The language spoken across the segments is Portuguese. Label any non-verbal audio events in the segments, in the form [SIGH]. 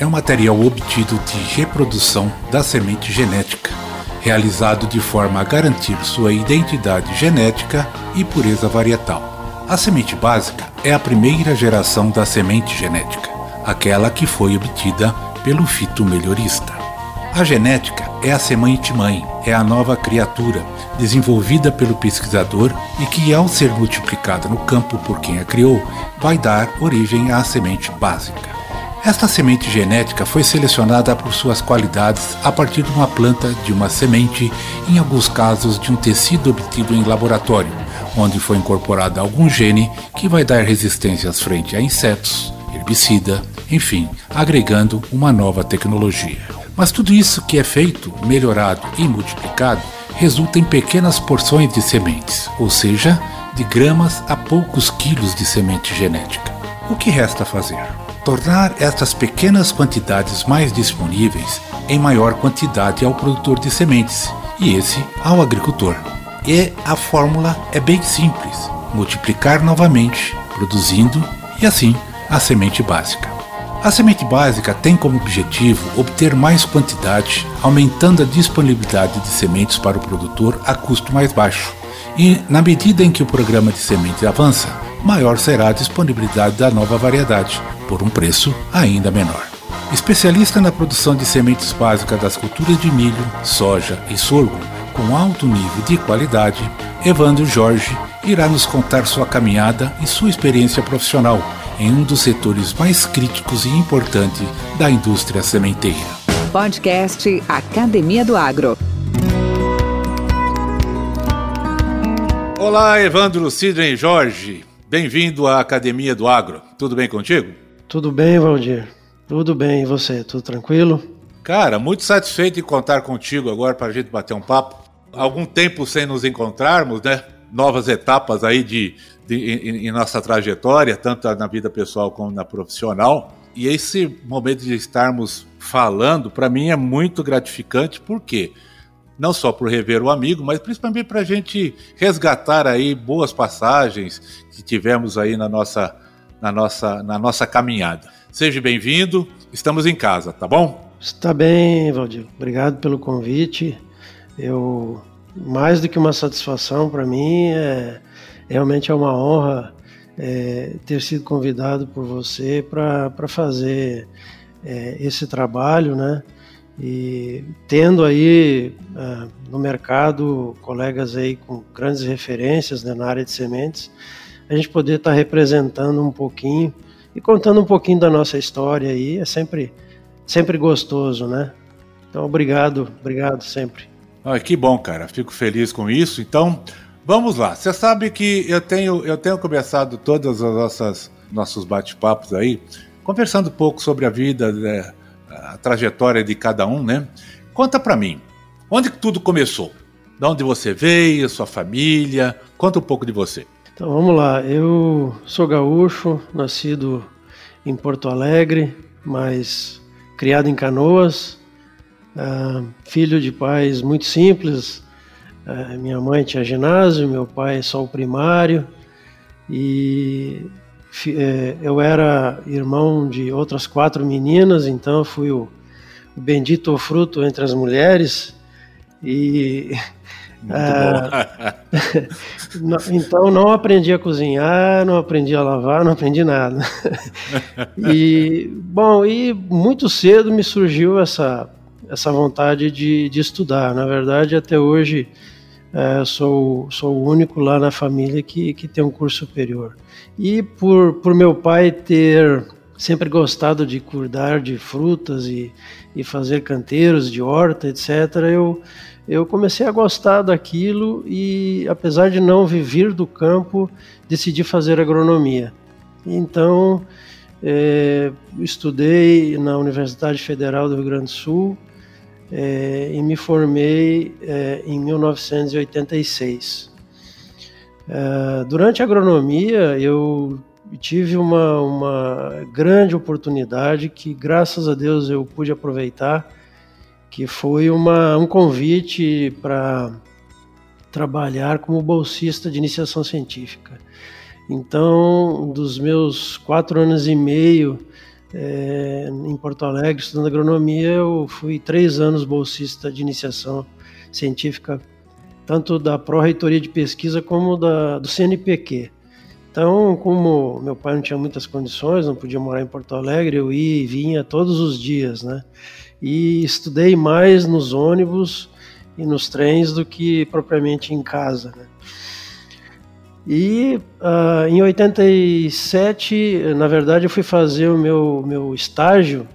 é um material obtido de reprodução da semente genética, realizado de forma a garantir sua identidade genética e pureza varietal. A semente básica é a primeira geração da semente genética, aquela que foi obtida pelo fito melhorista. A genética é a semente mãe, é a nova criatura desenvolvida pelo pesquisador e que, ao ser multiplicada no campo por quem a criou, vai dar origem à semente básica. Esta semente genética foi selecionada por suas qualidades a partir de uma planta de uma semente, em alguns casos de um tecido obtido em laboratório, onde foi incorporado algum gene que vai dar resistências frente a insetos, herbicida, enfim, agregando uma nova tecnologia. Mas tudo isso que é feito, melhorado e multiplicado resulta em pequenas porções de sementes, ou seja, de gramas a poucos quilos de semente genética. O que resta fazer? Tornar estas pequenas quantidades mais disponíveis em maior quantidade ao produtor de sementes e esse ao agricultor. E a fórmula é bem simples: multiplicar novamente, produzindo e assim a semente básica. A semente básica tem como objetivo obter mais quantidade, aumentando a disponibilidade de sementes para o produtor a custo mais baixo. E, na medida em que o programa de sementes avança, maior será a disponibilidade da nova variedade, por um preço ainda menor. Especialista na produção de sementes básicas das culturas de milho, soja e sorgo com alto nível de qualidade, Evandro Jorge irá nos contar sua caminhada e sua experiência profissional em um dos setores mais críticos e importantes da indústria sementeira. Podcast Academia do Agro. Olá, Evandro Sidney Jorge. Bem-vindo à Academia do Agro. Tudo bem contigo? Tudo bem, Valdir. Tudo bem, e você? Tudo tranquilo? Cara, muito satisfeito em contar contigo agora para a gente bater um papo. Algum tempo sem nos encontrarmos, né? Novas etapas aí de, de em, em nossa trajetória, tanto na vida pessoal como na profissional. E esse momento de estarmos falando, para mim é muito gratificante, porque não só por rever o amigo, mas principalmente para a gente resgatar aí boas passagens que tivemos aí na nossa na nossa, na nossa caminhada. Seja bem-vindo, estamos em casa, tá bom? Está bem, Valdir. Obrigado pelo convite. Eu mais do que uma satisfação para mim, é realmente é uma honra é, ter sido convidado por você para fazer é, esse trabalho, né? E tendo aí é, no mercado colegas aí com grandes referências né, na área de sementes, a gente poder estar tá representando um pouquinho e contando um pouquinho da nossa história aí é sempre, sempre gostoso, né? Então, obrigado, obrigado sempre. Ah, que bom, cara. Fico feliz com isso. Então, vamos lá. Você sabe que eu tenho, eu tenho começado todas as nossas nossos bate-papos aí conversando um pouco sobre a vida, né, a trajetória de cada um, né? Conta para mim, onde tudo começou? De onde você veio, sua família? Conta um pouco de você. Então vamos lá, eu sou gaúcho, nascido em Porto Alegre, mas criado em Canoas, uh, filho de pais muito simples. Uh, minha mãe tinha ginásio, meu pai só o primário, e uh, eu era irmão de outras quatro meninas, então fui o, o bendito fruto entre as mulheres. E [LAUGHS] é, [LAUGHS] então não aprendi a cozinhar, não aprendi a lavar, não aprendi nada. [LAUGHS] e bom, e muito cedo me surgiu essa essa vontade de, de estudar. Na verdade, até hoje é, sou sou o único lá na família que, que tem um curso superior. E por por meu pai ter sempre gostado de cuidar de frutas e, e fazer canteiros de horta, etc. Eu eu comecei a gostar daquilo e, apesar de não viver do campo, decidi fazer agronomia. Então, é, estudei na Universidade Federal do Rio Grande do Sul, é, e me formei é, em 1986. É, durante a agronomia, eu tive uma, uma grande oportunidade que, graças a Deus, eu pude aproveitar, que foi uma, um convite para trabalhar como bolsista de iniciação científica. Então, dos meus quatro anos e meio é, em Porto Alegre, estudando agronomia, eu fui três anos bolsista de iniciação científica, tanto da Pró-Reitoria de Pesquisa como da, do CNPq. Então, como meu pai não tinha muitas condições, não podia morar em Porto Alegre, eu ia e vinha todos os dias, né? E estudei mais nos ônibus e nos trens do que propriamente em casa, né? E uh, em 87, na verdade, eu fui fazer o meu, meu estágio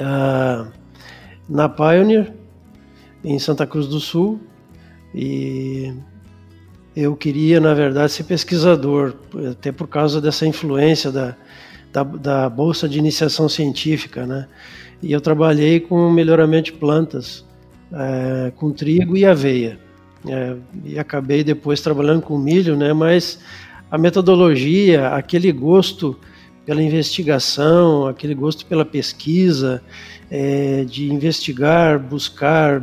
uh, na Pioneer, em Santa Cruz do Sul. E eu queria, na verdade, ser pesquisador, até por causa dessa influência da, da, da Bolsa de Iniciação Científica, né? E eu trabalhei com melhoramento de plantas, é, com trigo e aveia. É, e acabei depois trabalhando com milho, né? Mas a metodologia, aquele gosto pela investigação, aquele gosto pela pesquisa, é, de investigar, buscar,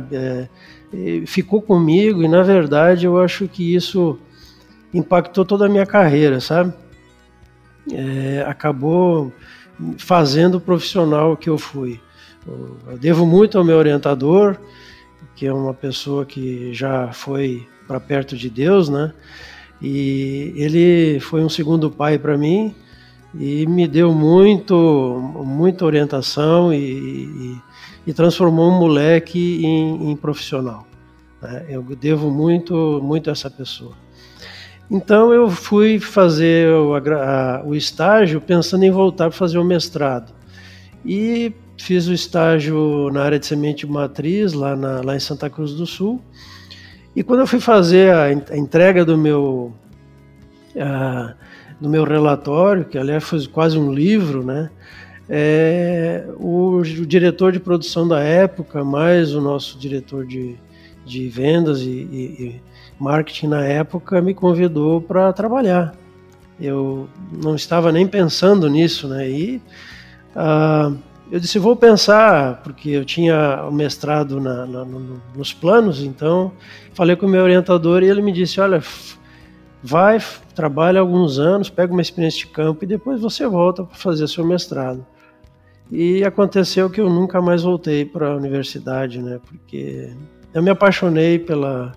ficou comigo e na verdade eu acho que isso impactou toda a minha carreira, sabe? Acabou fazendo o profissional que eu fui. Eu devo muito ao meu orientador, que é uma pessoa que já foi para perto de Deus, né? E ele foi um segundo pai para mim e me deu muito, muita orientação e, e, e transformou um moleque em, em profissional. Né? Eu devo muito, muito a essa pessoa. Então eu fui fazer o, a, o estágio pensando em voltar para fazer o mestrado. E Fiz o estágio na área de semente matriz, lá, na, lá em Santa Cruz do Sul. E quando eu fui fazer a, a entrega do meu, a, do meu relatório, que aliás foi quase um livro, né? É, o, o, diretor de produção da época, mais o nosso diretor de, de vendas e, e, e marketing na época, me convidou para trabalhar. Eu não estava nem pensando nisso, né? E ah, eu disse, vou pensar, porque eu tinha o mestrado na, na, no, nos planos, então falei com o meu orientador e ele me disse, olha, vai, trabalha alguns anos, pega uma experiência de campo e depois você volta para fazer seu mestrado. E aconteceu que eu nunca mais voltei para a universidade, né? Porque eu me apaixonei pela,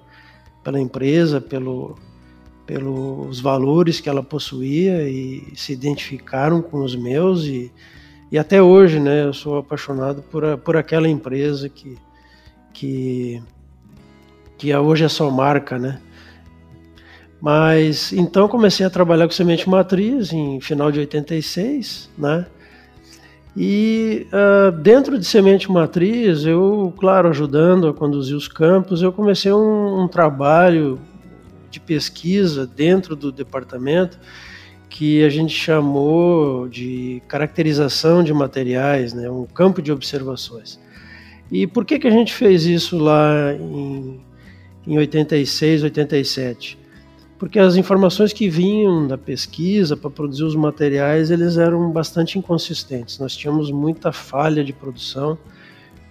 pela empresa, pelo, pelos valores que ela possuía e se identificaram com os meus e e até hoje, né, eu sou apaixonado por, a, por aquela empresa que, que, que hoje é só marca, né? Mas então comecei a trabalhar com semente matriz em final de 86, né? E uh, dentro de semente matriz, eu, claro, ajudando a conduzir os campos, eu comecei um, um trabalho de pesquisa dentro do departamento que a gente chamou de caracterização de materiais, né, um campo de observações. E por que, que a gente fez isso lá em, em 86, 87? Porque as informações que vinham da pesquisa para produzir os materiais, eles eram bastante inconsistentes. Nós tínhamos muita falha de produção,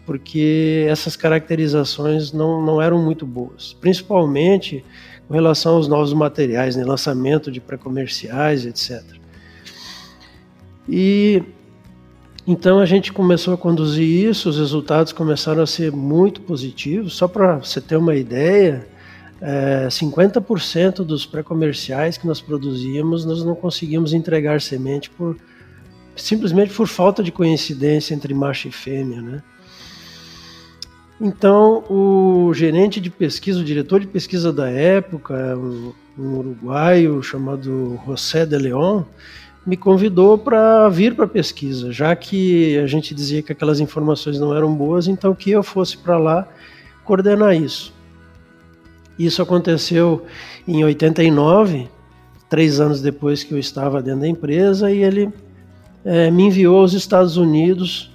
porque essas caracterizações não, não eram muito boas. Principalmente com relação aos novos materiais, né, lançamento de pré-comerciais, etc. E então a gente começou a conduzir isso, os resultados começaram a ser muito positivos. Só para você ter uma ideia, é, 50% dos pré-comerciais que nós produzíamos, nós não conseguimos entregar semente por simplesmente por falta de coincidência entre macho e fêmea, né? Então, o gerente de pesquisa, o diretor de pesquisa da época, um, um uruguaio chamado José de León, me convidou para vir para a pesquisa, já que a gente dizia que aquelas informações não eram boas, então que eu fosse para lá coordenar isso. Isso aconteceu em 89, três anos depois que eu estava dentro da empresa, e ele é, me enviou aos Estados Unidos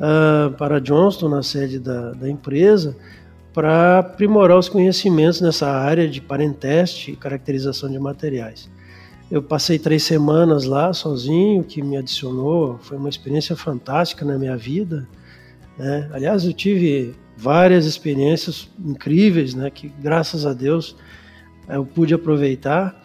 uh, para Johnston, na sede da, da empresa, para aprimorar os conhecimentos nessa área de parenteste e caracterização de materiais. Eu passei três semanas lá sozinho, que me adicionou, foi uma experiência fantástica na minha vida. Né? Aliás, eu tive várias experiências incríveis, né, que graças a Deus eu pude aproveitar.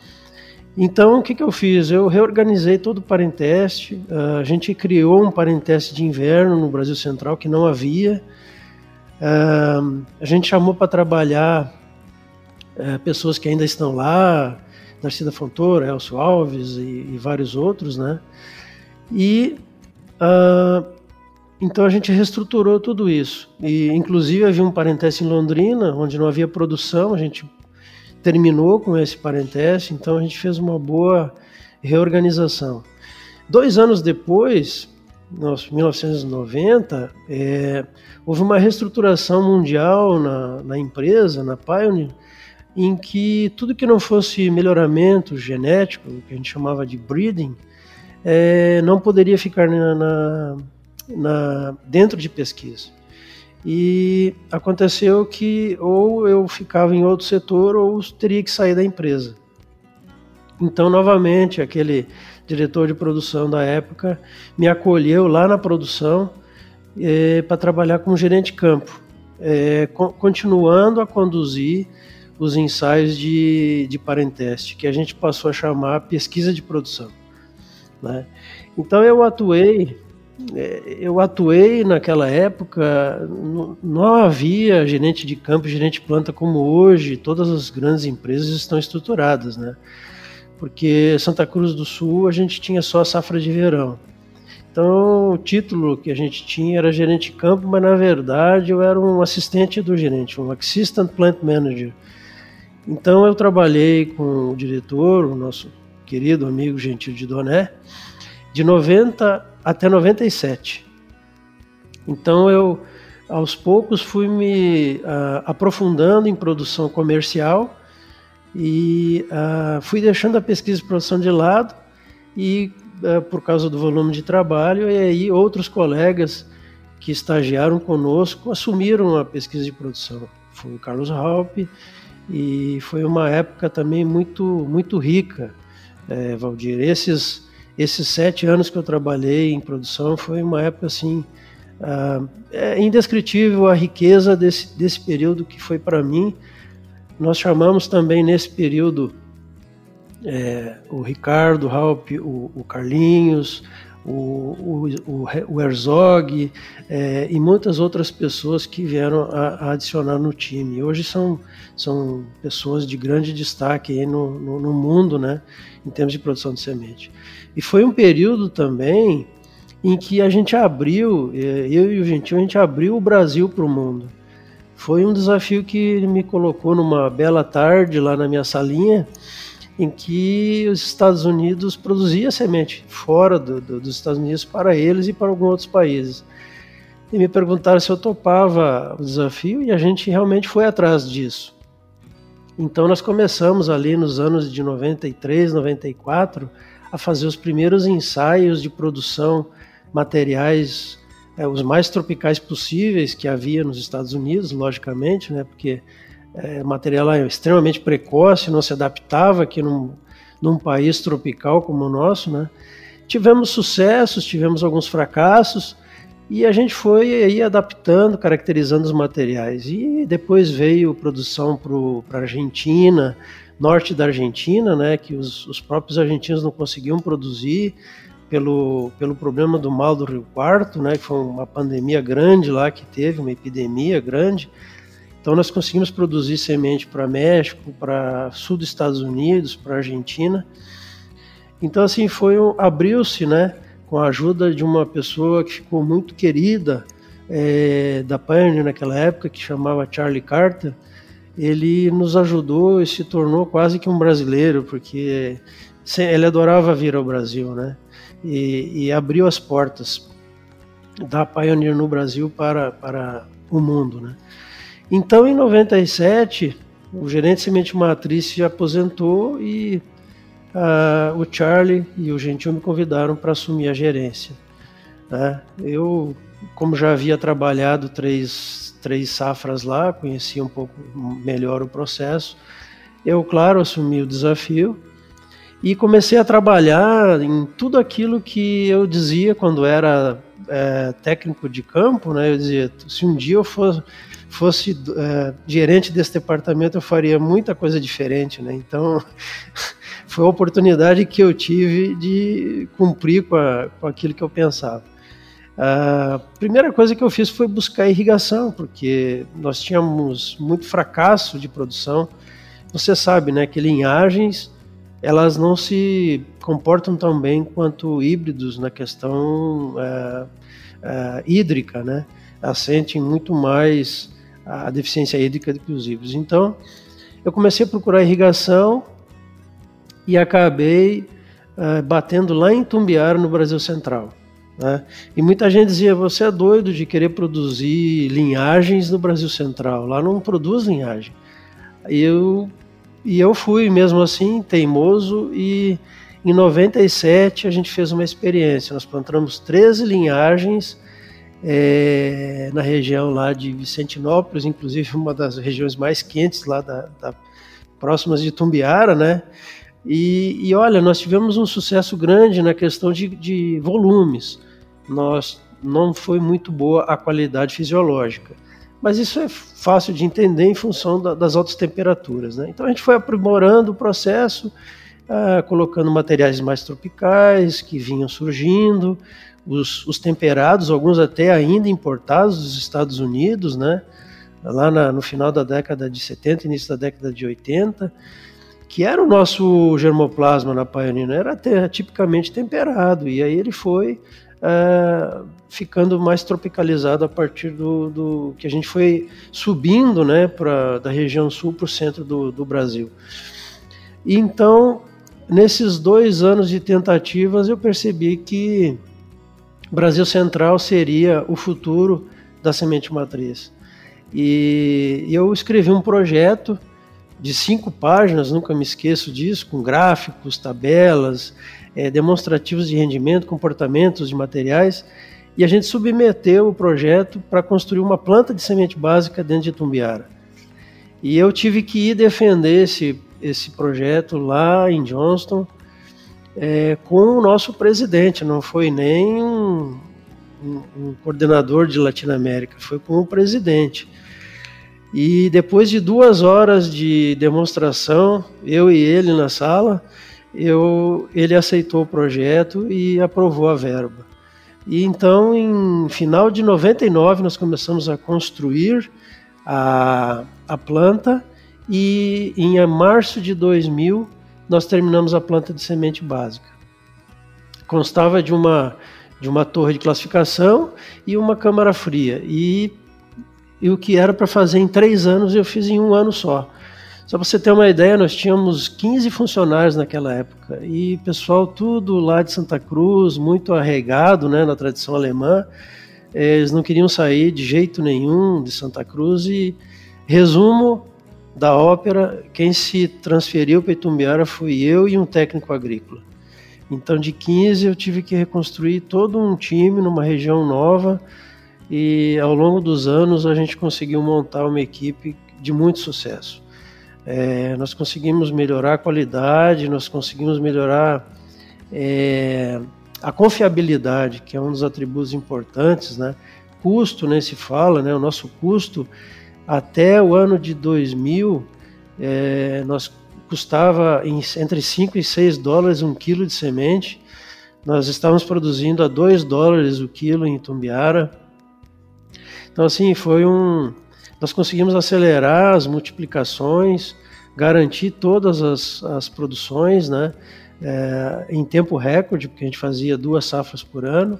Então, o que, que eu fiz? Eu reorganizei todo o parenteste. Uh, a gente criou um parenteste de inverno no Brasil Central que não havia. Uh, a gente chamou para trabalhar uh, pessoas que ainda estão lá, Narcida Fontoura, Elcio Alves e, e vários outros, né? E uh, então a gente reestruturou tudo isso. E inclusive havia um parenteste em Londrina, onde não havia produção, a gente terminou com esse parenteste, então a gente fez uma boa reorganização. Dois anos depois, em 1990, é, houve uma reestruturação mundial na, na, empresa, na Pioneer, em que tudo que não fosse melhoramento genético, que a gente chamava de breeding, é, não poderia ficar na, na, na, dentro de pesquisa. E aconteceu que ou eu ficava em outro setor ou teria que sair da empresa. Então, novamente, aquele diretor de produção da época me acolheu lá na produção é, para trabalhar como gerente de campo, é, co continuando a conduzir os ensaios de, de parenteste, que a gente passou a chamar pesquisa de produção. Né? Então eu atuei eu atuei naquela época, não havia gerente de campo, gerente de planta como hoje, todas as grandes empresas estão estruturadas, né? Porque Santa Cruz do Sul a gente tinha só a safra de verão. Então o título que a gente tinha era gerente de campo, mas na verdade eu era um assistente do gerente, um Assistant Plant Manager. Então eu trabalhei com o diretor, o nosso querido amigo Gentil de Doné, de 90 até 97. Então eu aos poucos fui me uh, aprofundando em produção comercial e uh, fui deixando a pesquisa e produção de lado e uh, por causa do volume de trabalho e aí outros colegas que estagiaram conosco assumiram a pesquisa de produção. Foi o Carlos Halpe e foi uma época também muito muito rica, é, Valdir. Esses esses sete anos que eu trabalhei em produção foi uma época assim uh, é indescritível a riqueza desse, desse período que foi para mim. Nós chamamos também nesse período é, o Ricardo Halp, o, o Carlinhos, o, o, o Herzog é, e muitas outras pessoas que vieram a, a, adicionar no time. Hoje são, são pessoas de grande destaque no, no, no mundo, né, em termos de produção de semente. E foi um período também em que a gente abriu, é, eu e o Gentil, a gente abriu o Brasil para o mundo. Foi um desafio que ele me colocou numa bela tarde lá na minha salinha em que os Estados Unidos produzia semente fora do, do, dos Estados Unidos para eles e para alguns outros países. E me perguntaram se eu topava o desafio e a gente realmente foi atrás disso. Então nós começamos ali nos anos de 93, 94 a fazer os primeiros ensaios de produção materiais é, os mais tropicais possíveis que havia nos Estados Unidos, logicamente, né, porque é, material extremamente precoce, não se adaptava aqui num, num país tropical como o nosso, né? Tivemos sucessos, tivemos alguns fracassos e a gente foi aí adaptando, caracterizando os materiais. E depois veio produção para a Argentina, norte da Argentina, né, que os, os próprios argentinos não conseguiam produzir pelo, pelo problema do mal do Rio Quarto, né, que foi uma pandemia grande lá que teve, uma epidemia grande. Então nós conseguimos produzir semente para México, para sul dos Estados Unidos, para Argentina. Então assim foi um, abriu-se, né, com a ajuda de uma pessoa que ficou muito querida é, da Pioneer naquela época, que chamava Charlie Carter. Ele nos ajudou e se tornou quase que um brasileiro, porque ele adorava vir ao Brasil, né? E, e abriu as portas da Pioneer no Brasil para, para o mundo, né? Então, em 97, o gerente semente matriz se aposentou e uh, o Charlie e o Gentil me convidaram para assumir a gerência. Né? Eu como já havia trabalhado três, três safras lá, conhecia um pouco melhor o processo, eu, claro, assumi o desafio e comecei a trabalhar em tudo aquilo que eu dizia quando era é, técnico de campo, né? Eu dizia, se um dia eu fosse, fosse é, gerente desse departamento, eu faria muita coisa diferente, né? Então, [LAUGHS] foi a oportunidade que eu tive de cumprir com, a, com aquilo que eu pensava. A primeira coisa que eu fiz foi buscar irrigação, porque nós tínhamos muito fracasso de produção. Você sabe, né, que linhagens elas não se comportam tão bem quanto híbridos na questão é, hídrica, né? Elas sentem muito mais a deficiência hídrica os híbridos. Então, eu comecei a procurar irrigação e acabei é, batendo lá em Tumbiara, no Brasil Central. Né? E muita gente dizia: você é doido de querer produzir linhagens no Brasil Central, lá não produz linhagem. E eu e eu fui mesmo assim, teimoso, e em 97 a gente fez uma experiência. Nós plantamos 13 linhagens é, na região lá de Vicentinópolis, inclusive uma das regiões mais quentes lá da, da próximas de Tumbiara, né? E, e, olha, nós tivemos um sucesso grande na questão de, de volumes. Nós não foi muito boa a qualidade fisiológica. Mas isso é fácil de entender em função da, das altas temperaturas. Né? Então a gente foi aprimorando o processo, ah, colocando materiais mais tropicais que vinham surgindo, os, os, temperados, alguns até ainda importados dos Estados Unidos, né? lá na, no final da década de 70, início da década de 80, que era o nosso germoplasma na Pioneer, era até tipicamente temperado, e aí ele foi é, ficando mais tropicalizado a partir do, do, que a gente foi subindo né, pra, da região sul para o centro do, do Brasil. E então, nesses dois anos de tentativas, eu percebi que Brasil Central seria o futuro da semente matriz. E eu escrevi um projeto de cinco páginas, nunca me esqueço disso, com gráficos, tabelas, é, demonstrativos de rendimento, comportamentos de materiais, e a gente submeteu o projeto para construir uma planta de semente básica dentro de Tumbiara. E eu tive que ir defender esse, esse projeto lá em Johnston é, com o nosso presidente, não foi nem um, um, um coordenador de Latinoamérica, foi com o presidente. E depois de duas horas de demonstração, eu e ele na sala, eu, ele aceitou o projeto e aprovou a verba. E então, em final de 99, nós começamos a construir a, a planta e em março de 2000 nós terminamos a planta de semente básica. Constava de uma, de uma torre de classificação e uma câmara fria. E, e o que era para fazer em três anos eu fiz em um ano só. Só para você ter uma ideia, nós tínhamos 15 funcionários naquela época e pessoal tudo lá de Santa Cruz, muito arregado né, na tradição alemã. Eles não queriam sair de jeito nenhum de Santa Cruz e resumo da ópera, quem se transferiu para Itumbiara fui eu e um técnico agrícola. Então de 15 eu tive que reconstruir todo um time numa região nova e ao longo dos anos a gente conseguiu montar uma equipe de muito sucesso. É, nós conseguimos melhorar a qualidade, nós conseguimos melhorar é, a confiabilidade, que é um dos atributos importantes, né? Custo, nem né, se fala, né? O nosso custo até o ano de 2000, é, nós custava em, entre 5 e 6 dólares um quilo de semente. Nós estávamos produzindo a 2 dólares o quilo em Tumbiara. Então, assim, foi um, nós conseguimos acelerar as multiplicações, garantir todas as, as produções né, é, em tempo recorde, porque a gente fazia duas safras por ano.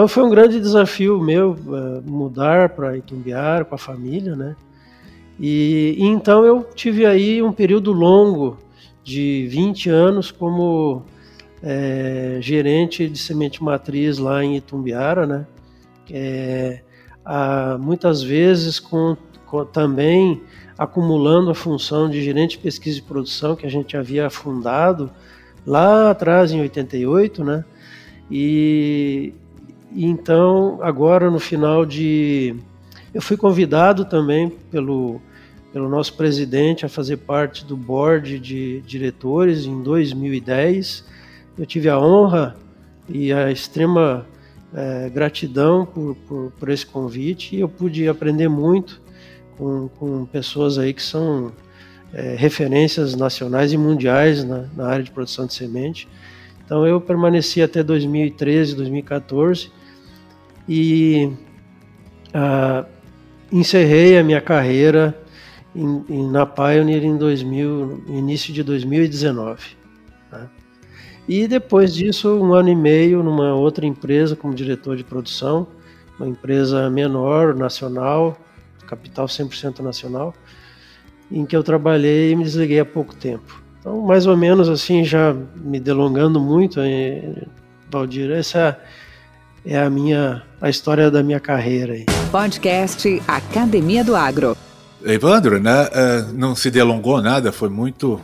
Então foi um grande desafio meu é, mudar para Itumbiara com a família, né? E, e, então eu tive aí um período longo de 20 anos como é, gerente de semente matriz lá em Itumbiara, né? É, ah, muitas vezes com, com, também acumulando a função de gerente de pesquisa e produção que a gente havia fundado lá atrás em 88, né? E, e então, agora no final de. Eu fui convidado também pelo, pelo nosso presidente a fazer parte do board de diretores em 2010. Eu tive a honra e a extrema é, gratidão por, por, por, esse convite e eu pude aprender muito com, com pessoas aí que são é, referências nacionais e mundiais na, na, área de produção de semente. Então eu permaneci até 2013, 2014 e ah, encerrei a minha carreira na Pioneer em 2000, início de 2019. Né? E depois disso, um ano e meio numa outra empresa como diretor de produção, uma empresa menor, nacional, capital 100% nacional, em que eu trabalhei e me desliguei há pouco tempo. Então, mais ou menos assim, já me delongando muito, Valdir, essa é a minha a história da minha carreira. Aí. Podcast Academia do Agro. Evandro, né, eh, não se delongou nada, foi muito,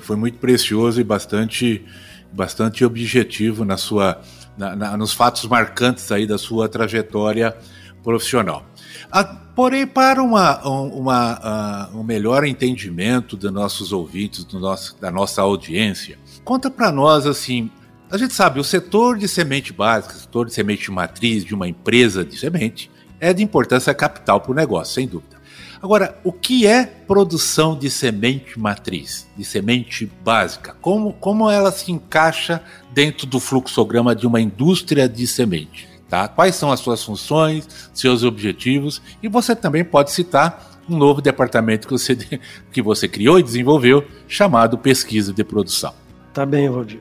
foi muito precioso e bastante bastante objetivo na sua, na, na, nos fatos marcantes aí da sua trajetória profissional. Ah, porém, para uma, uma, uh, um melhor entendimento dos nossos ouvintes, do nosso, da nossa audiência, conta para nós assim. A gente sabe, o setor de semente básica, setor de semente matriz de uma empresa de semente é de importância capital para o negócio, sem dúvida. Agora, o que é produção de semente matriz, de semente básica? Como, como ela se encaixa dentro do fluxograma de uma indústria de semente? Tá? Quais são as suas funções, seus objetivos? E você também pode citar um novo departamento que você, [LAUGHS] que você criou e desenvolveu, chamado Pesquisa de Produção. Tá bem, Valdir.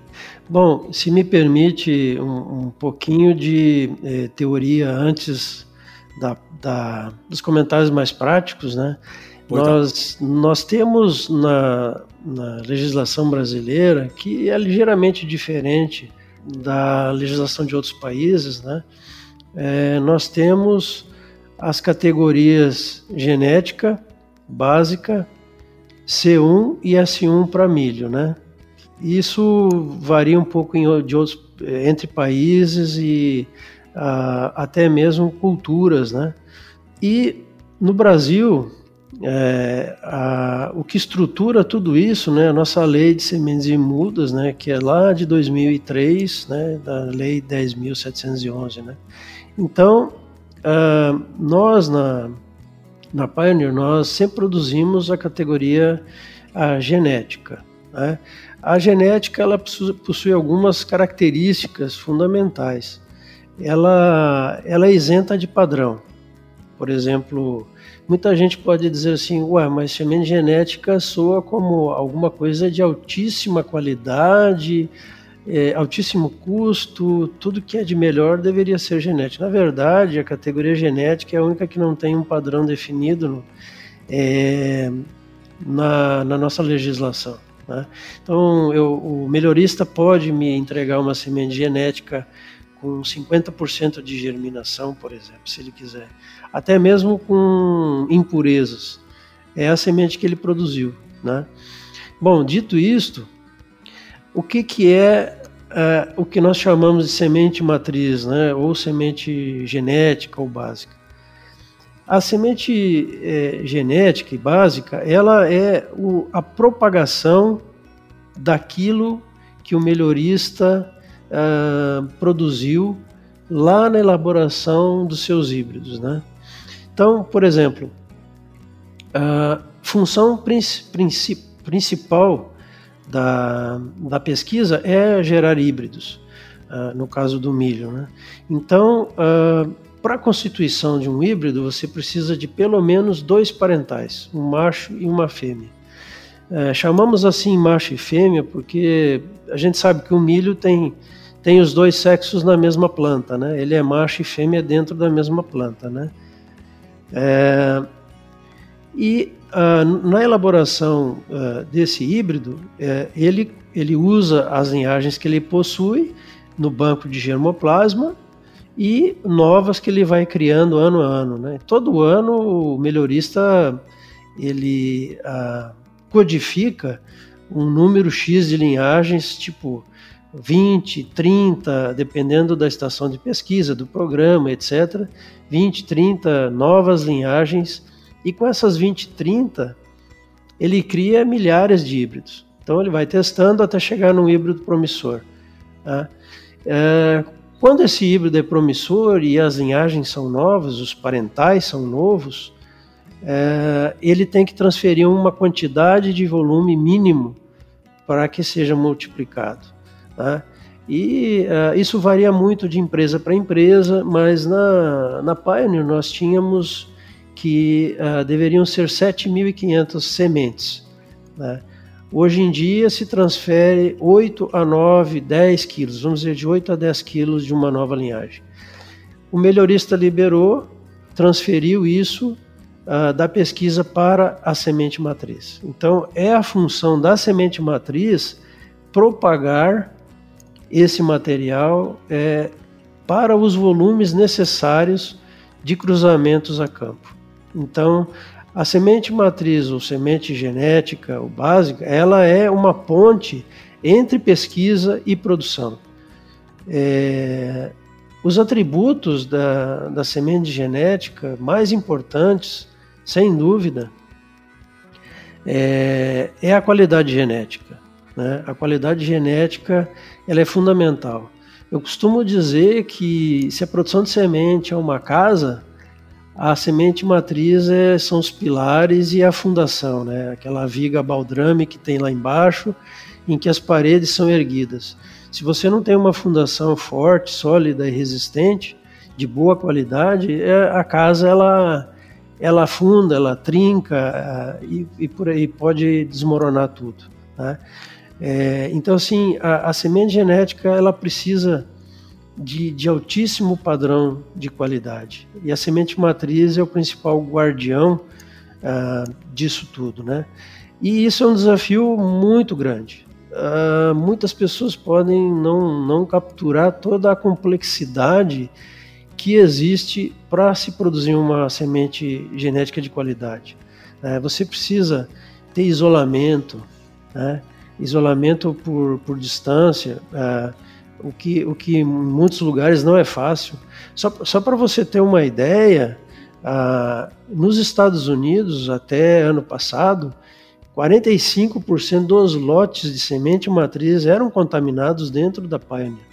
Bom, se me permite um, um pouquinho de eh, teoria antes da, da, dos comentários mais práticos, né? Nós, nós temos na, na legislação brasileira, que é ligeiramente diferente da legislação de outros países, né? É, nós temos as categorias genética básica, C1 e S1 para milho, né? Isso varia um pouco em, outros, entre países e uh, até mesmo culturas, né? E no Brasil, é, a, o que estrutura tudo isso, né, a nossa lei de sementes e mudas, né, que é lá de 2003, né, da lei 10.711, né. Então, uh, nós na, na Pioneer, nós sempre produzimos a categoria a genética, né. A genética, ela possui algumas características fundamentais ela, ela é isenta de padrão. Por exemplo, muita gente pode dizer assim, ué, mas semente genética soa como alguma coisa de altíssima qualidade, é, altíssimo custo, tudo que é de melhor deveria ser genético. Na verdade, a categoria genética é a única que não tem um padrão definido é, na, na, nossa legislação. Né? Então, eu, o melhorista pode me entregar uma semente genética com 50% de germinação, por exemplo, se ele quiser, até mesmo com impurezas. É a semente que ele produziu, né? Bom, dito isto, o que, que é, é o que nós chamamos de semente matriz, né? Ou semente genética ou básica? A semente é, genética e básica, ela é o, a propagação daquilo que o melhorista uh, produziu lá na elaboração dos seus híbridos. Né? Então, por exemplo, a função princi principal da, da pesquisa é gerar híbridos, uh, no caso do milho. Né? Então, uh, para a constituição de um híbrido, você precisa de pelo menos dois parentais, um macho e uma fêmea. É, chamamos assim macho e fêmea porque a gente sabe que o milho tem tem os dois sexos na mesma planta, né? Ele é macho e fêmea dentro da mesma planta, né? É, e uh, na elaboração uh, desse híbrido, uh, ele, ele usa as linhagens que ele possui no banco de germoplasma e novas que ele vai criando ano a ano. Né? Todo ano o melhorista ele codifica um número X de linhagens, tipo 20, 30, dependendo da estação de pesquisa, do programa, etc. 20, 30 novas linhagens. E com essas 20, 30, ele cria milhares de híbridos. Então ele vai testando até chegar num híbrido promissor. Tá? É, quando esse híbrido é promissor e as linhagens são novas, os parentais são novos, é, ele tem que transferir uma quantidade de volume mínimo para que seja multiplicado. Tá? E uh, isso varia muito de empresa para empresa, mas na, na Pioneer nós tínhamos que uh, deveriam ser 7.500 sementes. Né? Hoje em dia se transfere 8 a 9, 10 quilos, vamos dizer de 8 a 10 quilos de uma nova linhagem. O melhorista liberou, transferiu isso uh, da pesquisa para a semente matriz. Então é a função da semente matriz propagar esse material é, para os volumes necessários de cruzamentos a campo. Então, a semente matriz ou semente genética ou básica, ela é uma ponte entre pesquisa e produção. É, os atributos da, da semente genética mais importantes, sem dúvida, é, é a qualidade genética. Né? A qualidade genética ela é fundamental. Eu costumo dizer que se a produção de semente é uma casa, a semente matriz é, são os pilares e a fundação, né? aquela viga baldrame que tem lá embaixo, em que as paredes são erguidas. Se você não tem uma fundação forte, sólida e resistente, de boa qualidade, é, a casa ela, ela afunda, ela trinca é, e, e por aí pode desmoronar tudo. Tá? É, então, assim, a, a, semente genética ela precisa de, de, altíssimo padrão de qualidade. E a semente matriz é o principal guardião uh, disso tudo, né? E isso é um desafio muito grande. Uh, muitas pessoas podem não, não capturar toda a complexidade que existe para se produzir uma semente genética de qualidade. Uh, você precisa ter isolamento, né? isolamento por, por distância, uh, o, que, o que em muitos lugares não é fácil. Só, só para você ter uma ideia, uh, nos Estados Unidos, até ano passado, 45% dos lotes de semente matriz eram contaminados dentro da Pioneer,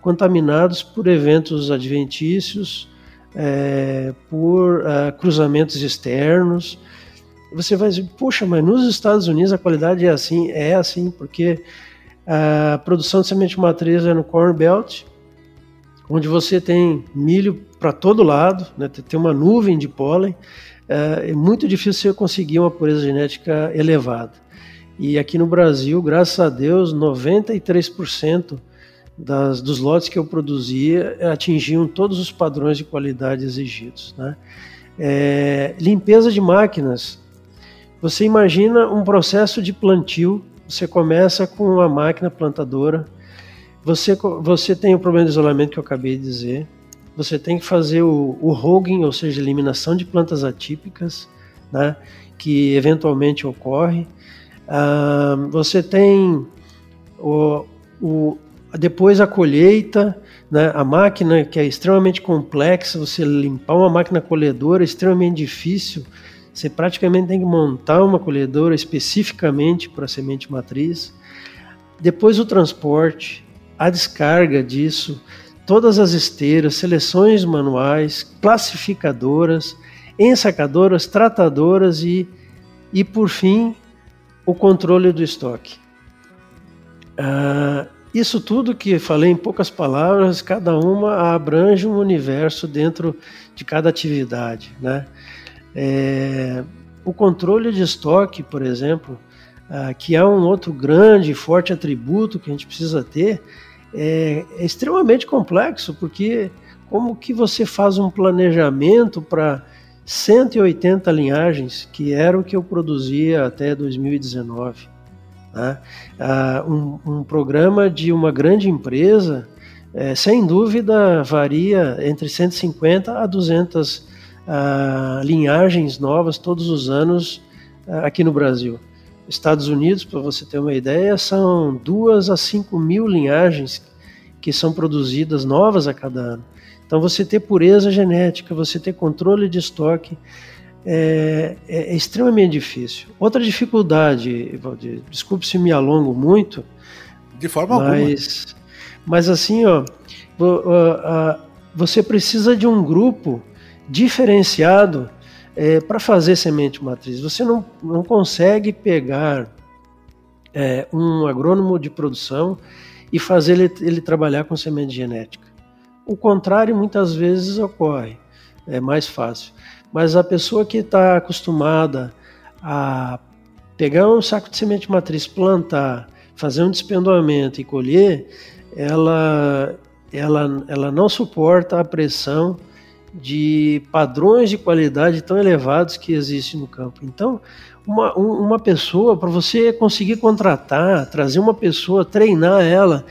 contaminados por eventos adventícios, é, por uh, cruzamentos externos, você vai dizer, puxa, mas nos Estados Unidos a qualidade é assim, é assim, porque a produção de semente matriz é no Corn Belt, onde você tem milho para todo lado, né, tem uma nuvem de pólen, é, é muito difícil você conseguir uma pureza genética elevada. E aqui no Brasil, graças a Deus, 93% das, dos lotes que eu produzia atingiam todos os padrões de qualidade exigidos. Né? É, limpeza de máquinas, você imagina um processo de plantio, você começa com uma máquina plantadora, você, você tem o problema de isolamento que eu acabei de dizer, você tem que fazer o, o hogging, ou seja, eliminação de plantas atípicas, né, que eventualmente ocorre. Ah, você tem o, o, depois a colheita, né, a máquina que é extremamente complexa, você limpar uma máquina colhedora é extremamente difícil, você praticamente tem que montar uma colhedora especificamente para semente matriz. Depois o transporte, a descarga disso, todas as esteiras, seleções manuais, classificadoras, ensacadoras, tratadoras e, e por fim, o controle do estoque. Ah, isso tudo que falei em poucas palavras, cada uma abrange um universo dentro de cada atividade, né? É, o controle de estoque, por exemplo, ah, que é um outro grande e forte atributo que a gente precisa ter, é, é extremamente complexo, porque como que você faz um planejamento para 180 linhagens, que era o que eu produzia até 2019. Né? Ah, um, um, programa de uma grande empresa, é, sem dúvida, varia entre 150 a 200 uh, linhagens novas todos os anos uh, aqui no Brasil. Estados Unidos, para você ter uma ideia, são duas a cinco mil linhagens que são produzidas novas a cada ano. Então, você ter pureza genética, você ter controle de estoque, é, é, é extremamente difícil. Outra dificuldade, Valdir, desculpe se me alongo muito. De forma mas, alguma. Mas assim, ó, você precisa de um grupo diferenciado é, para fazer semente matriz. Você não, não consegue pegar é, um agrônomo de produção e fazer ele, ele trabalhar com semente genética. O contrário muitas vezes ocorre, é mais fácil. Mas a pessoa que está acostumada a pegar um saco de semente matriz, plantar, fazer um despendoamento e colher, ela, ela, ela não suporta a pressão de padrões de qualidade tão elevados que existem no campo. Então, uma, uma pessoa, para você conseguir contratar, trazer uma pessoa, treinar ela,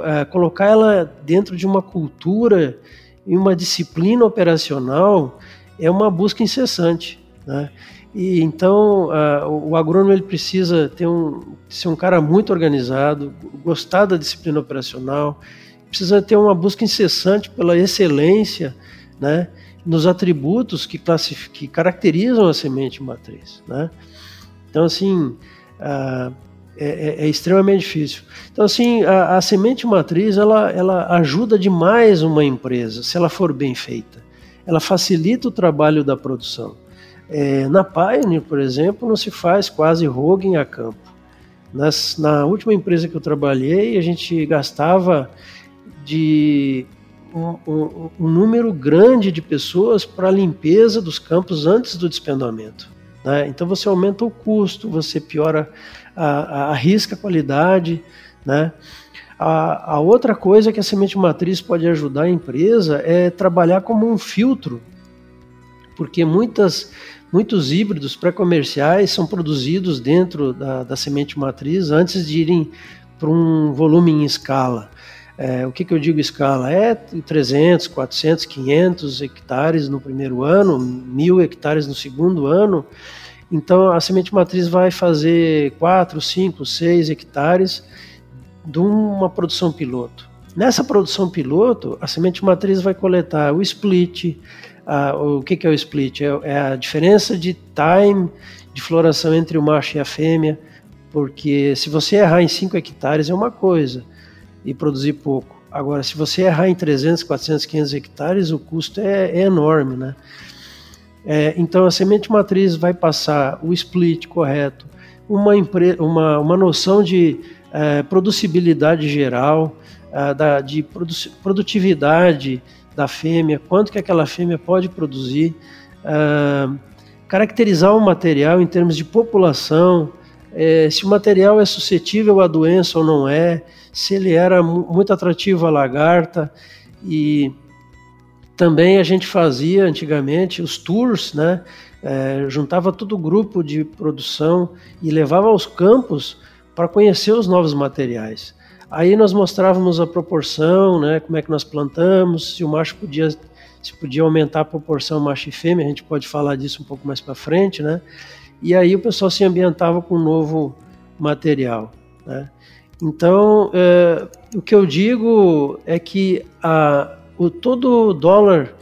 é, colocar ela dentro de uma cultura e uma disciplina operacional, é uma busca incessante. Né? E então uh, o agrônomo ele precisa ter um, ser um cara muito organizado, gostar da disciplina operacional, precisa ter uma busca incessante pela excelência né, nos atributos que, que caracterizam a semente matriz. Né? Então, assim, uh, é, é, extremamente difícil. Então, assim, a, a, semente matriz ela, ela ajuda demais uma empresa se ela for bem feita. Ela facilita o trabalho da produção. É, na Pioneer, por exemplo, não se faz quase roguing a campo. Nas, na última empresa que eu trabalhei, a gente gastava de um, um, um número grande de pessoas para a limpeza dos campos antes do despendoamento. Né? Então você aumenta o custo, você piora, a, a, a qualidade. Né? A, a, outra coisa que a semente matriz pode ajudar a empresa é trabalhar como um filtro, porque muitas, muitos híbridos pré-comerciais são produzidos dentro da, da semente matriz antes de irem para um volume em escala. É, o que, que eu digo escala? É 300, 400, 500 hectares no primeiro ano, mil hectares no segundo ano. Então a semente matriz vai fazer 4, 5, 6 hectares de uma produção piloto. Nessa produção piloto, a semente matriz vai coletar o split. A, o que, que é o split? É, é a diferença de time de floração entre o macho e a fêmea, porque se você errar em 5 hectares é uma coisa, e produzir pouco. Agora, se você errar em 300, 400, 500 hectares, o custo é, é enorme, né? É, então, a semente matriz vai passar o split correto, uma, uma, uma noção de é, producibilidade geral, é, da, de produ produtividade da fêmea, quanto que aquela fêmea pode produzir, é, caracterizar o material em termos de população, é, se o material é suscetível à doença ou não é, se ele era muito atrativo à lagarta e também a gente fazia antigamente os tours, né? É, juntava todo o grupo de produção e levava aos campos para conhecer os novos materiais. Aí nós mostrávamos a proporção, né? Como é que nós plantamos, se o macho podia se podia aumentar a proporção macho e fêmea, a gente pode falar disso um pouco mais para frente, né? E aí o pessoal se ambientava com um novo material, né? Então, é, o que eu digo é que a, o, todo dólar,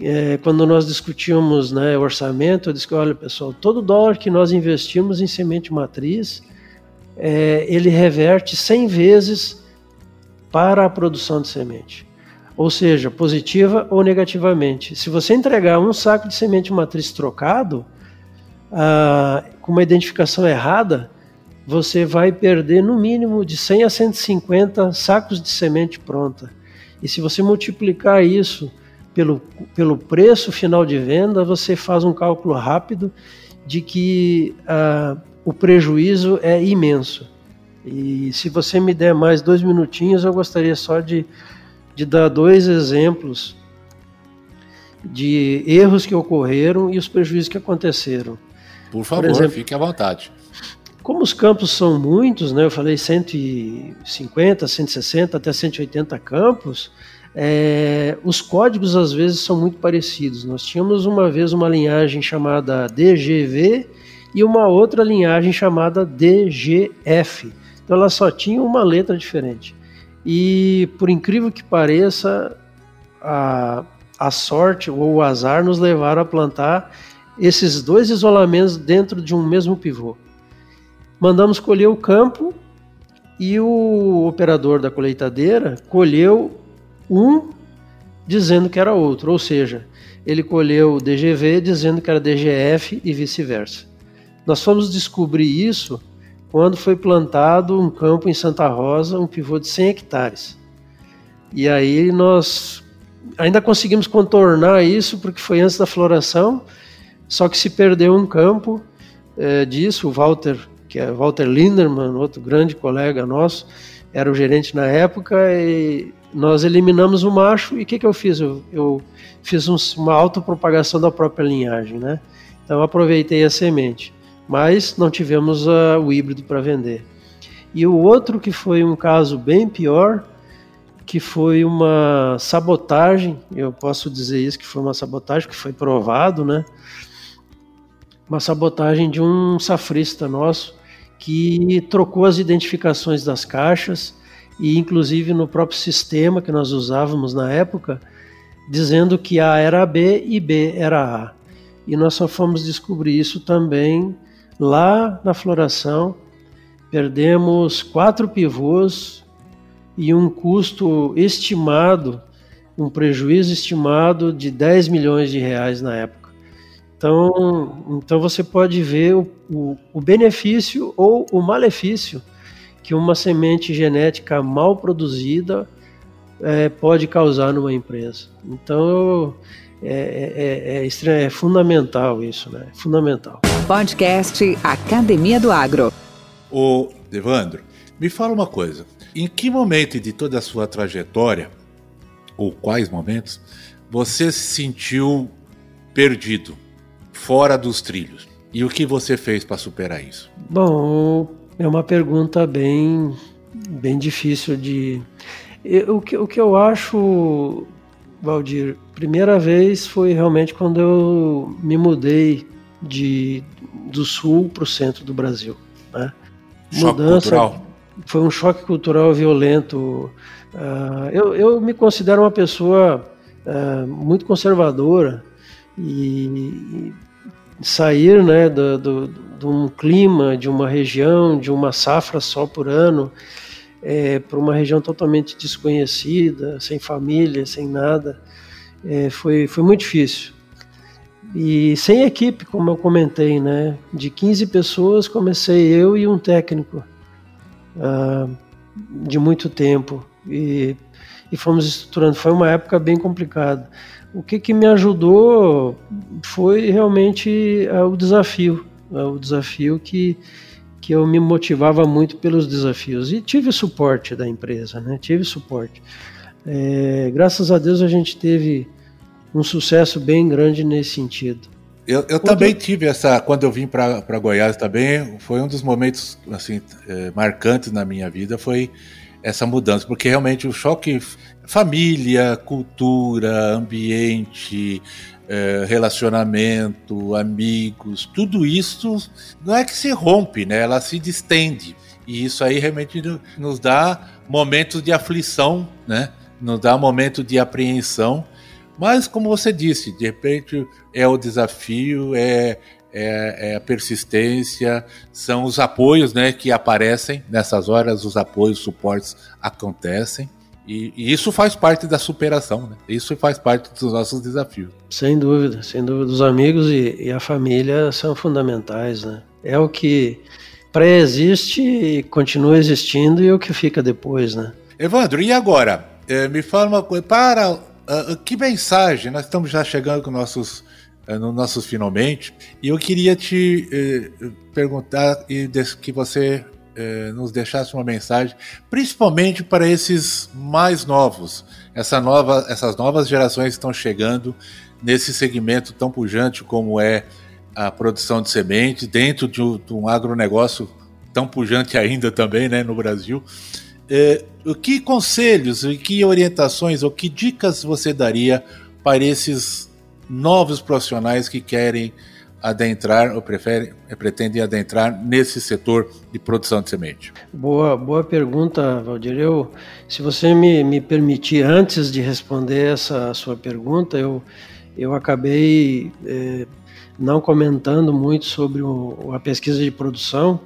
é, quando nós discutimos né, orçamento, eu disse que, olha pessoal, todo dólar que nós investimos em semente matriz, é, ele reverte 100 vezes para a produção de semente. Ou seja, positiva ou negativamente. Se você entregar um saco de semente matriz trocado, ah, com uma identificação errada, você vai perder no mínimo de 100 a 150 sacos de semente pronta. E se você multiplicar isso pelo, pelo preço final de venda, você faz um cálculo rápido de que uh, o prejuízo é imenso. E se você me der mais dois minutinhos, eu gostaria só de, de dar dois exemplos de erros que ocorreram e os prejuízos que aconteceram. Por favor, Por exemplo, fique à vontade. Como os campos são muitos, né, eu falei 150, 160, até 180 campos, é, os códigos às vezes são muito parecidos. Nós tínhamos uma vez uma linhagem chamada DGV e uma outra linhagem chamada DGF. Então ela só tinha uma letra diferente. E por incrível que pareça, a, a sorte ou o azar nos levaram a plantar esses dois isolamentos dentro de um mesmo pivô. Mandamos colher o campo e o operador da colheitadeira colheu um dizendo que era outro, ou seja, ele colheu o DGV dizendo que era DGF e vice-versa. Nós fomos descobrir isso quando foi plantado um campo em Santa Rosa, um pivô de 100 hectares. E aí nós ainda conseguimos contornar isso porque foi antes da floração, só que se perdeu um campo é, disso, o Walter, que é Walter Linderman, outro grande colega nosso, era o gerente na época, e nós eliminamos o macho, e o que, que eu fiz? Eu, eu fiz um, uma autopropagação da própria linhagem, né? Então aproveitei a semente, mas não tivemos uh, o híbrido para vender. E o outro que foi um caso bem pior, que foi uma sabotagem, eu posso dizer isso, que foi uma sabotagem, que foi provado, né? Uma sabotagem de um safrista nosso, que trocou as identificações das caixas e inclusive no próprio sistema que nós usávamos na época, dizendo que A era B e B era A. E nós só fomos descobrir isso também lá na floração. Perdemos quatro pivôs e um custo estimado, um prejuízo estimado de 10 milhões de reais na época. Então, então você pode ver o, o, o benefício ou o malefício que uma semente genética mal produzida é, pode causar numa empresa. Então, é, é, é, é, fundamental isso, né? Fundamental. Podcast Academia do Agro. Ô, Evandro, me fala uma coisa. Em que momento de toda a sua trajetória, ou quais momentos, você se sentiu perdido, fora dos trilhos? E o que você fez para superar isso? Bom, é uma pergunta bem, bem difícil de. Eu, o, que, o que eu acho, Valdir, primeira vez foi realmente quando eu me mudei de, do sul para o centro do Brasil. Né? Choque Mudança, cultural foi um choque cultural violento. Uh, eu, eu, me considero uma pessoa uh, muito conservadora e, e sair né, do, do, de um clima, de uma região, de uma safra só por ano, é, para uma região totalmente desconhecida, sem família, sem nada, é, foi, foi muito difícil. E sem equipe, como eu comentei, né? De 15 pessoas, comecei eu e um técnico uh, de muito tempo e, e fomos estruturando. Foi uma época bem complicada. O que, que me ajudou foi realmente uh, o desafio, uh, o desafio que, que eu me motivava muito pelos desafios e tive suporte da empresa, né? Tive suporte. É, graças a Deus a gente teve um sucesso bem grande nesse sentido. Eu, eu também tive essa, quando eu vim para Goiás também, foi um dos momentos assim é, marcantes na minha vida, foi essa mudança, porque realmente o choque família, cultura, ambiente, é, relacionamento, amigos, tudo isso não é que se rompe, né? Ela se distende. E isso aí realmente nos dá momentos de aflição, né? Nos dá momentos de apreensão mas, como você disse, de repente é o desafio, é, é, é, a persistência, são os apoios né, que aparecem nessas horas, os apoios, suportes acontecem. E, e, isso faz parte da superação, né? Isso faz parte dos nossos desafios. Sem dúvida, sem dúvida. Os amigos e, e a família são fundamentais, né? É o que pré-existe e continua existindo e é o que fica depois, né? Evandro, e agora? É, me fala uma coisa, para Uh, que mensagem? Nós estamos já chegando com nossos, uh, no nossos finalmente, e eu queria te uh, perguntar e que você eh, nos deixasse uma mensagem, principalmente para esses mais novos, essa nova, essas novas gerações que estão chegando nesse segmento tão pujante como é a produção de sementes, dentro de um, de um agronegócio tão pujante ainda também né, no Brasil. É, o que conselhos, que orientações, ou que dicas você daria para esses novos profissionais que querem adentrar ou prefere, pretende adentrar nesse setor de produção de semente? Boa, boa pergunta, Valdir. Eu, se você me, me permitir, antes de responder essa sua pergunta, eu, eu acabei é, não comentando muito sobre o, a pesquisa de produção,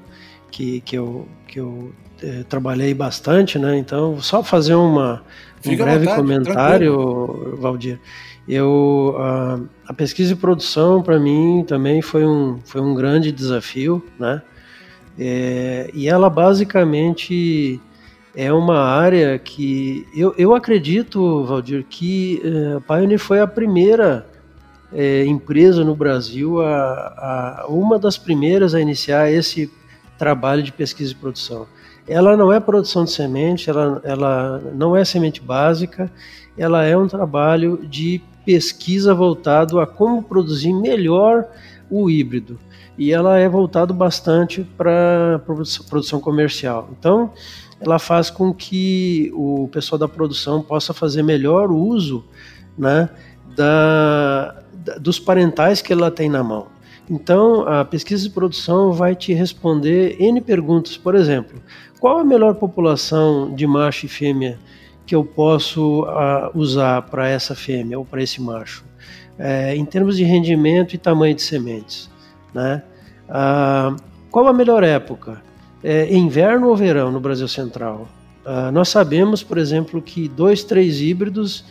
que, que eu, que eu é, trabalhei bastante, né? Então, só fazer uma, um breve vontade, comentário, tranquilo. Valdir. Eu, a, a pesquisa e produção, para mim, também foi um, foi um grande desafio, né? É, e ela basicamente é uma área que eu, eu acredito, Valdir, que é, a Pioneer foi a primeira é, empresa no Brasil, a, a, uma das primeiras a iniciar esse trabalho de pesquisa e produção. Ela não é produção de semente, ela, ela não é semente básica, ela é um trabalho de pesquisa voltado a como produzir melhor o híbrido. E ela é voltado bastante para produção comercial. Então, ela faz com que o pessoal da produção possa fazer melhor uso né, da, da, dos parentais que ela tem na mão. Então, a pesquisa de produção vai te responder N perguntas. Por exemplo, qual a melhor população de macho e fêmea que eu posso uh, usar para essa fêmea ou para esse macho, é, em termos de rendimento e tamanho de sementes. Né? Uh, qual a melhor época? É, inverno ou verão no Brasil Central? Uh, nós sabemos, por exemplo, que dois, três híbridos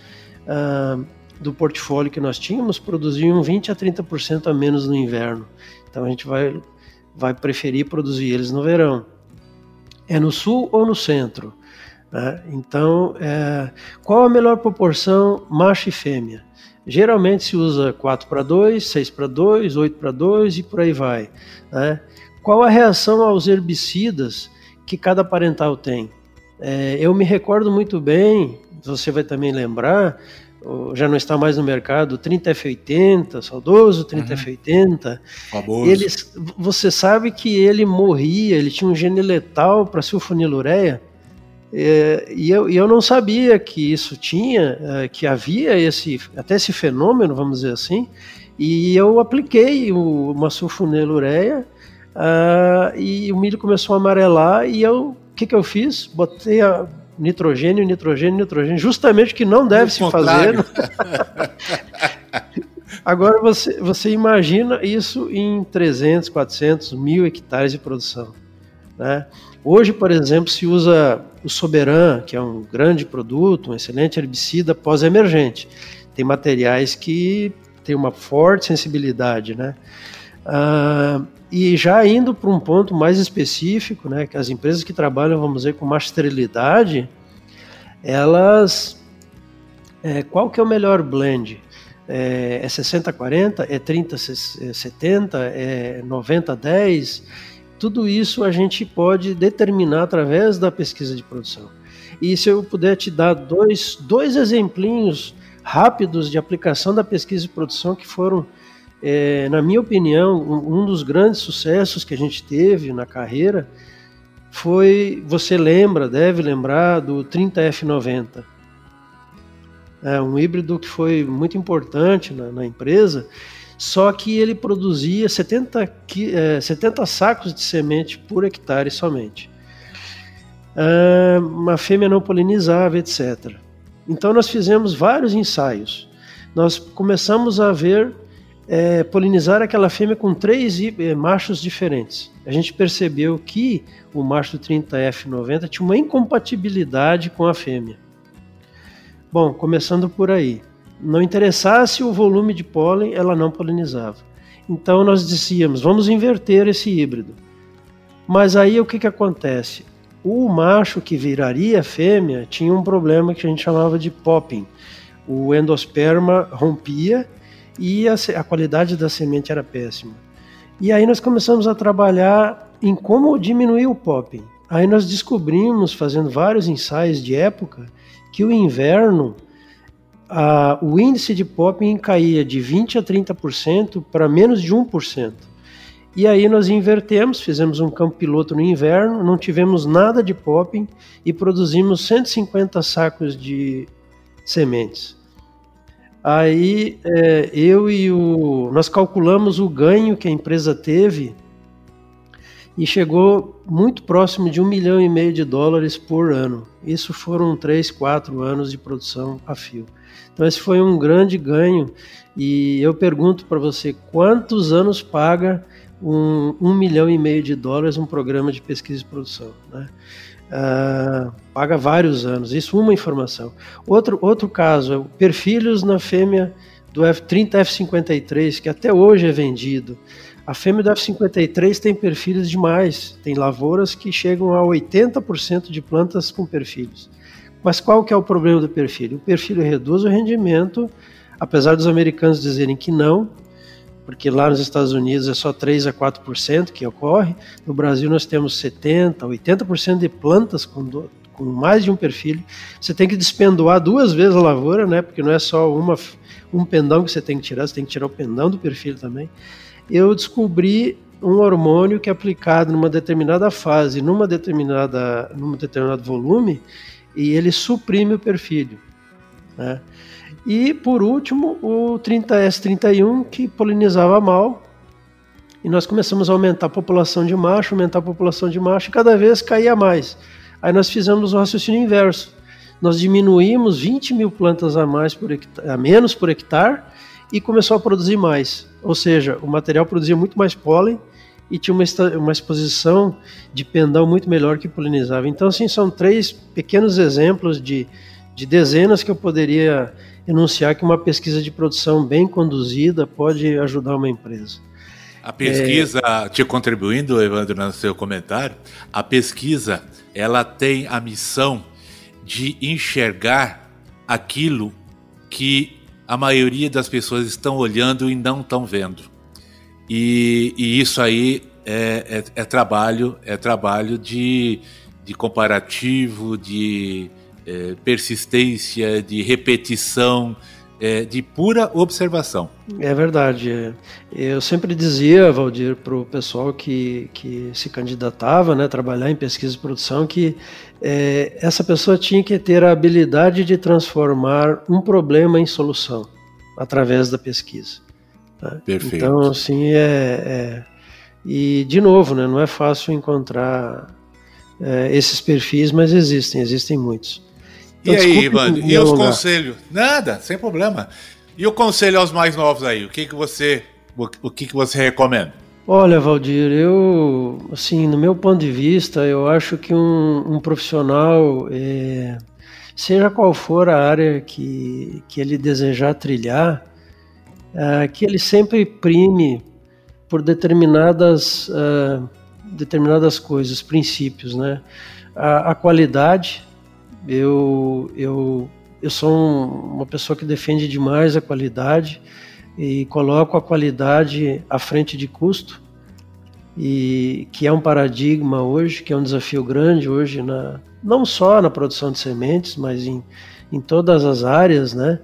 do portfólio que nós tínhamos produziam 20 a 30% a menos no inverno. Então a gente vai, vai preferir produzir eles no verão. É no sul ou no centro? Né? Então, é, qual a melhor proporção macho e fêmea? Geralmente se usa 4 para 2, 6 para 2, 8 para 2 e por aí vai. Né? Qual a reação aos herbicidas que cada parental tem? É, eu me recordo muito bem, você vai também lembrar, já não está mais no mercado, 30F80, saudoso 30F80. Uhum. Eles, você sabe que ele morria, ele tinha um gene letal para sulfonilureia, é, e, eu, e eu não sabia que isso tinha, é, que havia esse, até esse fenômeno, vamos dizer assim, e eu apliquei o, uma sulfonilureia uh, e o milho começou a amarelar e eu, o que, que eu fiz? Botei a nitrogênio, nitrogênio, nitrogênio, justamente o que não deve se fazer. [LAUGHS] Agora você, você imagina isso em 300, 400, mil hectares de produção. Né? Hoje, por exemplo, se usa o Soberan, que é um grande produto, um excelente herbicida pós-emergente. Tem materiais que têm uma forte sensibilidade, né? Ah, e já indo para um ponto mais específico, né, que as empresas que trabalham, vamos dizer, com esterilidade, elas, é, qual que é o melhor blend? É, é 60-40? É 30-70? É 90-10? Tudo isso a gente pode determinar através da pesquisa de produção. E se eu puder te dar dois, dois exemplinhos rápidos de aplicação da pesquisa de produção que foram, é, na minha opinião, um, um dos grandes sucessos que a gente teve na carreira foi, você lembra, deve lembrar do 30F90. É um híbrido que foi muito importante na, na empresa só que ele produzia 70, é, 70 sacos de semente por hectare somente. Ah, uma fêmea não polinizava, etc. Então nós fizemos vários ensaios. Nós começamos a ver é, polinizar aquela fêmea com três é, machos diferentes. A gente percebeu que o macho 30F90 tinha uma incompatibilidade com a fêmea. Bom, começando por aí não interessasse o volume de pólen, ela não polinizava. Então nós dizíamos, vamos inverter esse híbrido. Mas aí o que, que acontece? O macho que viraria fêmea tinha um problema que a gente chamava de popping. O endosperma rompia e a, a qualidade da semente era péssima. E aí nós começamos a trabalhar em como diminuir o popping. Aí nós descobrimos, fazendo vários ensaios de época, que o inverno a, o índice de popping caía de 20% a 30% para menos de 1%. E aí nós invertemos, fizemos um campo piloto no inverno, não tivemos nada de popping e produzimos 150 sacos de sementes. Aí é, eu e o. Nós calculamos o ganho que a empresa teve e chegou muito próximo de um milhão e meio de dólares por ano. Isso foram três, quatro anos de produção a fio. Então esse foi um grande ganho e eu pergunto para você quantos anos paga um, um milhão e meio de dólares um programa de pesquisa e produção, né? Uh, paga vários anos. Isso uma informação. Outro, outro caso é perfilhos na fêmea do F30 F53, que até hoje é vendido. A fêmea do F53 tem perfilhos demais, tem lavouras que chegam a 80% de plantas com perfilhos. Mas qual que é o problema do perfil? O perfil reduz o rendimento, apesar dos americanos dizerem que não, porque lá nos Estados Unidos é só 3 a 4% que ocorre. No Brasil nós temos 70, 80% de plantas com, com mais de um perfil. Você tem que despendoar duas vezes a lavoura, né? Porque não é só uma, um pendão que você tem que tirar, você tem que tirar o pendão do perfil também. Eu descobri um hormônio que é aplicado numa determinada fase, numa determinada, num determinado volume, e ele suprime o perfil. Né? E por último, o 30S31 que polinizava mal. E nós começamos a aumentar a população de macho, aumentar a população de macho e cada vez caía mais. Aí nós fizemos o raciocínio inverso. Nós diminuímos 20 mil plantas a, mais por hectare, a menos por hectare e começou a produzir mais. Ou seja, o material produzia muito mais pólen e tinha uma, uma exposição de pendão muito melhor que polinizava. Então, assim, são três pequenos exemplos de, de dezenas que eu poderia enunciar que uma pesquisa de produção bem conduzida pode ajudar uma empresa. A pesquisa, é... te contribuindo, Evandro, no seu comentário, a pesquisa ela tem a missão de enxergar aquilo que a maioria das pessoas estão olhando e não estão vendo. E, e isso aí é, é, é, trabalho, é trabalho de, de comparativo, de é, persistência, de repetição, é, de pura observação. É verdade. Eu sempre dizia, Valdir, para o pessoal que, que se candidatava né, a trabalhar em pesquisa e produção, que é, essa pessoa tinha que ter a habilidade de transformar um problema em solução através da pesquisa. Tá? Perfeito. Então, assim, é, é, E, de novo, né, não é fácil encontrar é, esses perfis, mas existem, existem muitos. Então, e aí, Ivan, e os conselhos? Nada, sem problema. E o conselho aos mais novos aí? O que, que você o que, que você recomenda? Olha, Valdir, eu, assim, no meu ponto de vista, eu acho que um, um profissional, é, seja qual for a área que, que ele desejar trilhar, é, que ele sempre prime por determinadas, uh, determinadas coisas, princípios, né? A, a qualidade, eu, eu, eu sou um, uma pessoa que defende demais a qualidade e coloco a qualidade à frente de custo, e que é um paradigma hoje, que é um desafio grande hoje, na, não só na produção de sementes, mas em, em todas as áreas, né?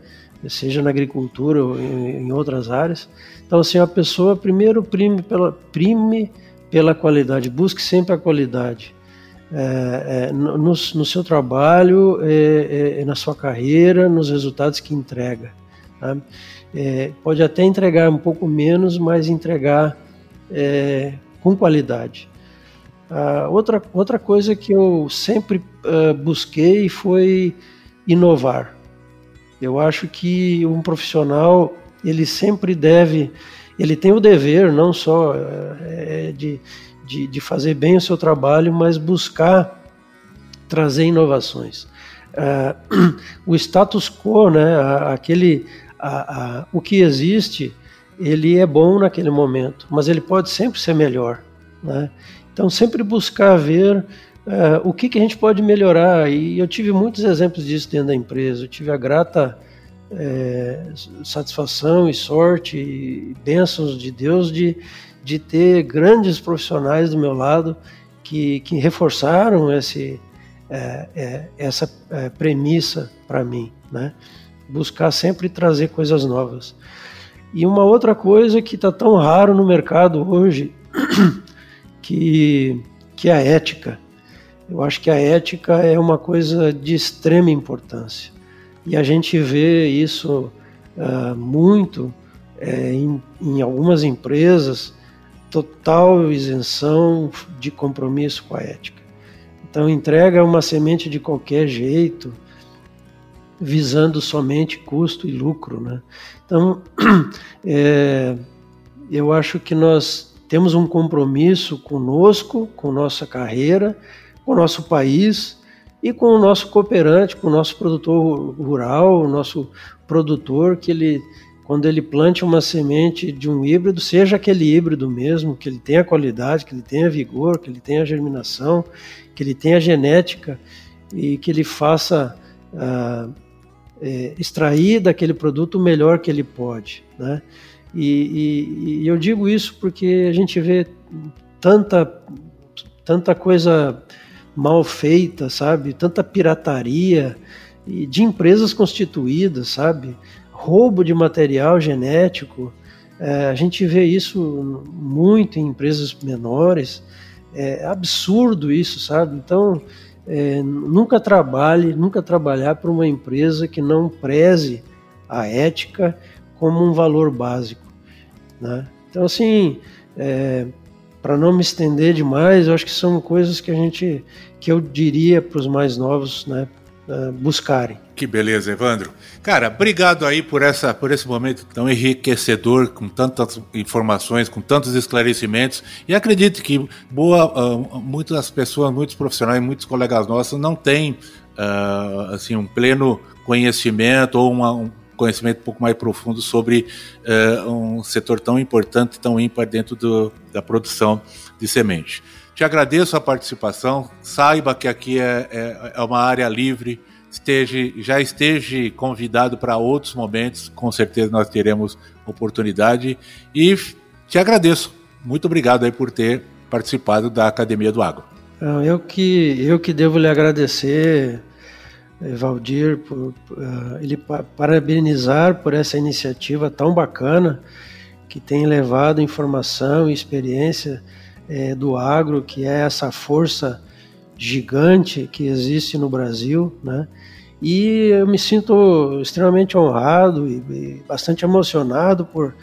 seja na agricultura ou em, em outras áreas. Então, assim, a pessoa primeiro prime pela, prime pela qualidade, busque sempre a qualidade é, é, no, no, seu trabalho, é, é, na sua carreira, nos resultados que entrega. Tá? É, pode até entregar um pouco menos, mas entregar é, com qualidade. Outra, outra coisa que eu sempre busquei foi inovar. Eu acho que um profissional ele sempre deve, ele tem o dever não só é, de de, de fazer bem o seu trabalho, mas buscar trazer inovações. Uh, [CLEARS THROAT] o status quo, né, aquele, a, a, o que existe, ele é bom naquele momento, mas ele pode sempre ser melhor. Né? Então, sempre buscar ver uh, o que, que a gente pode melhorar. E eu tive muitos exemplos disso dentro da empresa. Eu tive a grata é, satisfação e sorte e bênçãos de Deus de, de ter grandes profissionais do meu lado que, que reforçaram esse, é, é, essa é, premissa para mim, né? Buscar sempre trazer coisas novas. E uma outra coisa que está tão raro no mercado hoje, [CLEARS THROAT] que, que é a ética. Eu acho que a ética é uma coisa de extrema importância. E a gente vê isso uh, muito é, em, em algumas empresas total isenção de compromisso com a ética. Então entrega uma semente de qualquer jeito, visando somente custo e lucro, né? Então [CLEARS THROAT] é, eu acho que nós temos um compromisso conosco, com nossa carreira, com o nosso país e com o nosso cooperante, com o nosso produtor rural, o nosso produtor, que ele, quando ele plante uma semente de um híbrido, seja aquele híbrido mesmo, que ele tenha qualidade, que ele tenha vigor, que ele tenha germinação, que ele tenha genética e que ele faça ah, é, extrair daquele produto o melhor que ele pode, né? E, e, e eu digo isso porque a gente vê tanta, tanta coisa mal feita, sabe? Tanta pirataria e de empresas constituídas, sabe? Roubo de material genético. É, a gente vê isso muito em empresas menores. É absurdo isso, sabe? Então, é, nunca trabalhe, nunca trabalhar para uma empresa que não preze a ética como um valor básico. Né? Então, assim, é, para não me estender demais, eu acho que são coisas que a gente, que eu diria para os mais novos, né, é, buscarem. Que beleza, Evandro. Cara, obrigado aí por essa, por esse momento tão enriquecedor, com tantas informações, com tantos esclarecimentos. E acredito que boa, uh, muitas pessoas, muitos profissionais, muitos colegas nossos não têm uh, assim um pleno conhecimento ou uma, um conhecimento um pouco mais profundo sobre uh, um setor tão importante, tão ímpar dentro do, da produção de semente. Te agradeço a participação. Saiba que aqui é, é, é uma área livre. Esteja, já esteja convidado para outros momentos. Com certeza nós teremos oportunidade. E te agradeço. Muito obrigado aí por ter participado da Academia do Agro. Eu que, eu que devo lhe agradecer Valdir, por, uh, ele parabenizar por essa iniciativa tão bacana que tem levado informação e experiência é, do agro, que é essa força gigante que existe no Brasil, né? E eu me sinto extremamente honrado e, e bastante emocionado por,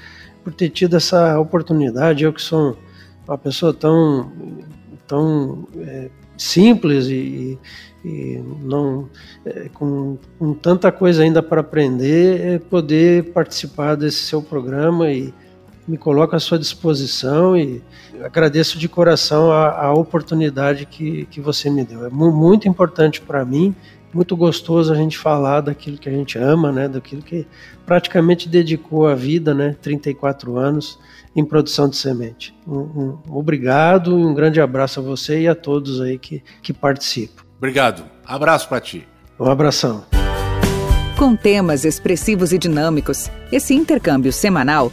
por ter tido essa oportunidade. Eu que sou uma pessoa tão, tão é, simples e, e não é, com, com, tanta coisa ainda para aprender, é poder participar desse seu programa e me coloco à sua disposição e agradeço de coração a, a oportunidade que, que você me deu. É muito importante para mim, muito gostoso a gente falar daquilo que a gente ama, né, daquilo que praticamente dedicou a vida, né, 34 anos em produção de semente. Um, um, obrigado e um grande abraço a você e a todos aí que, que participam. Obrigado. Abraço para ti. Um abração. Com temas expressivos e dinâmicos, esse intercâmbio semanal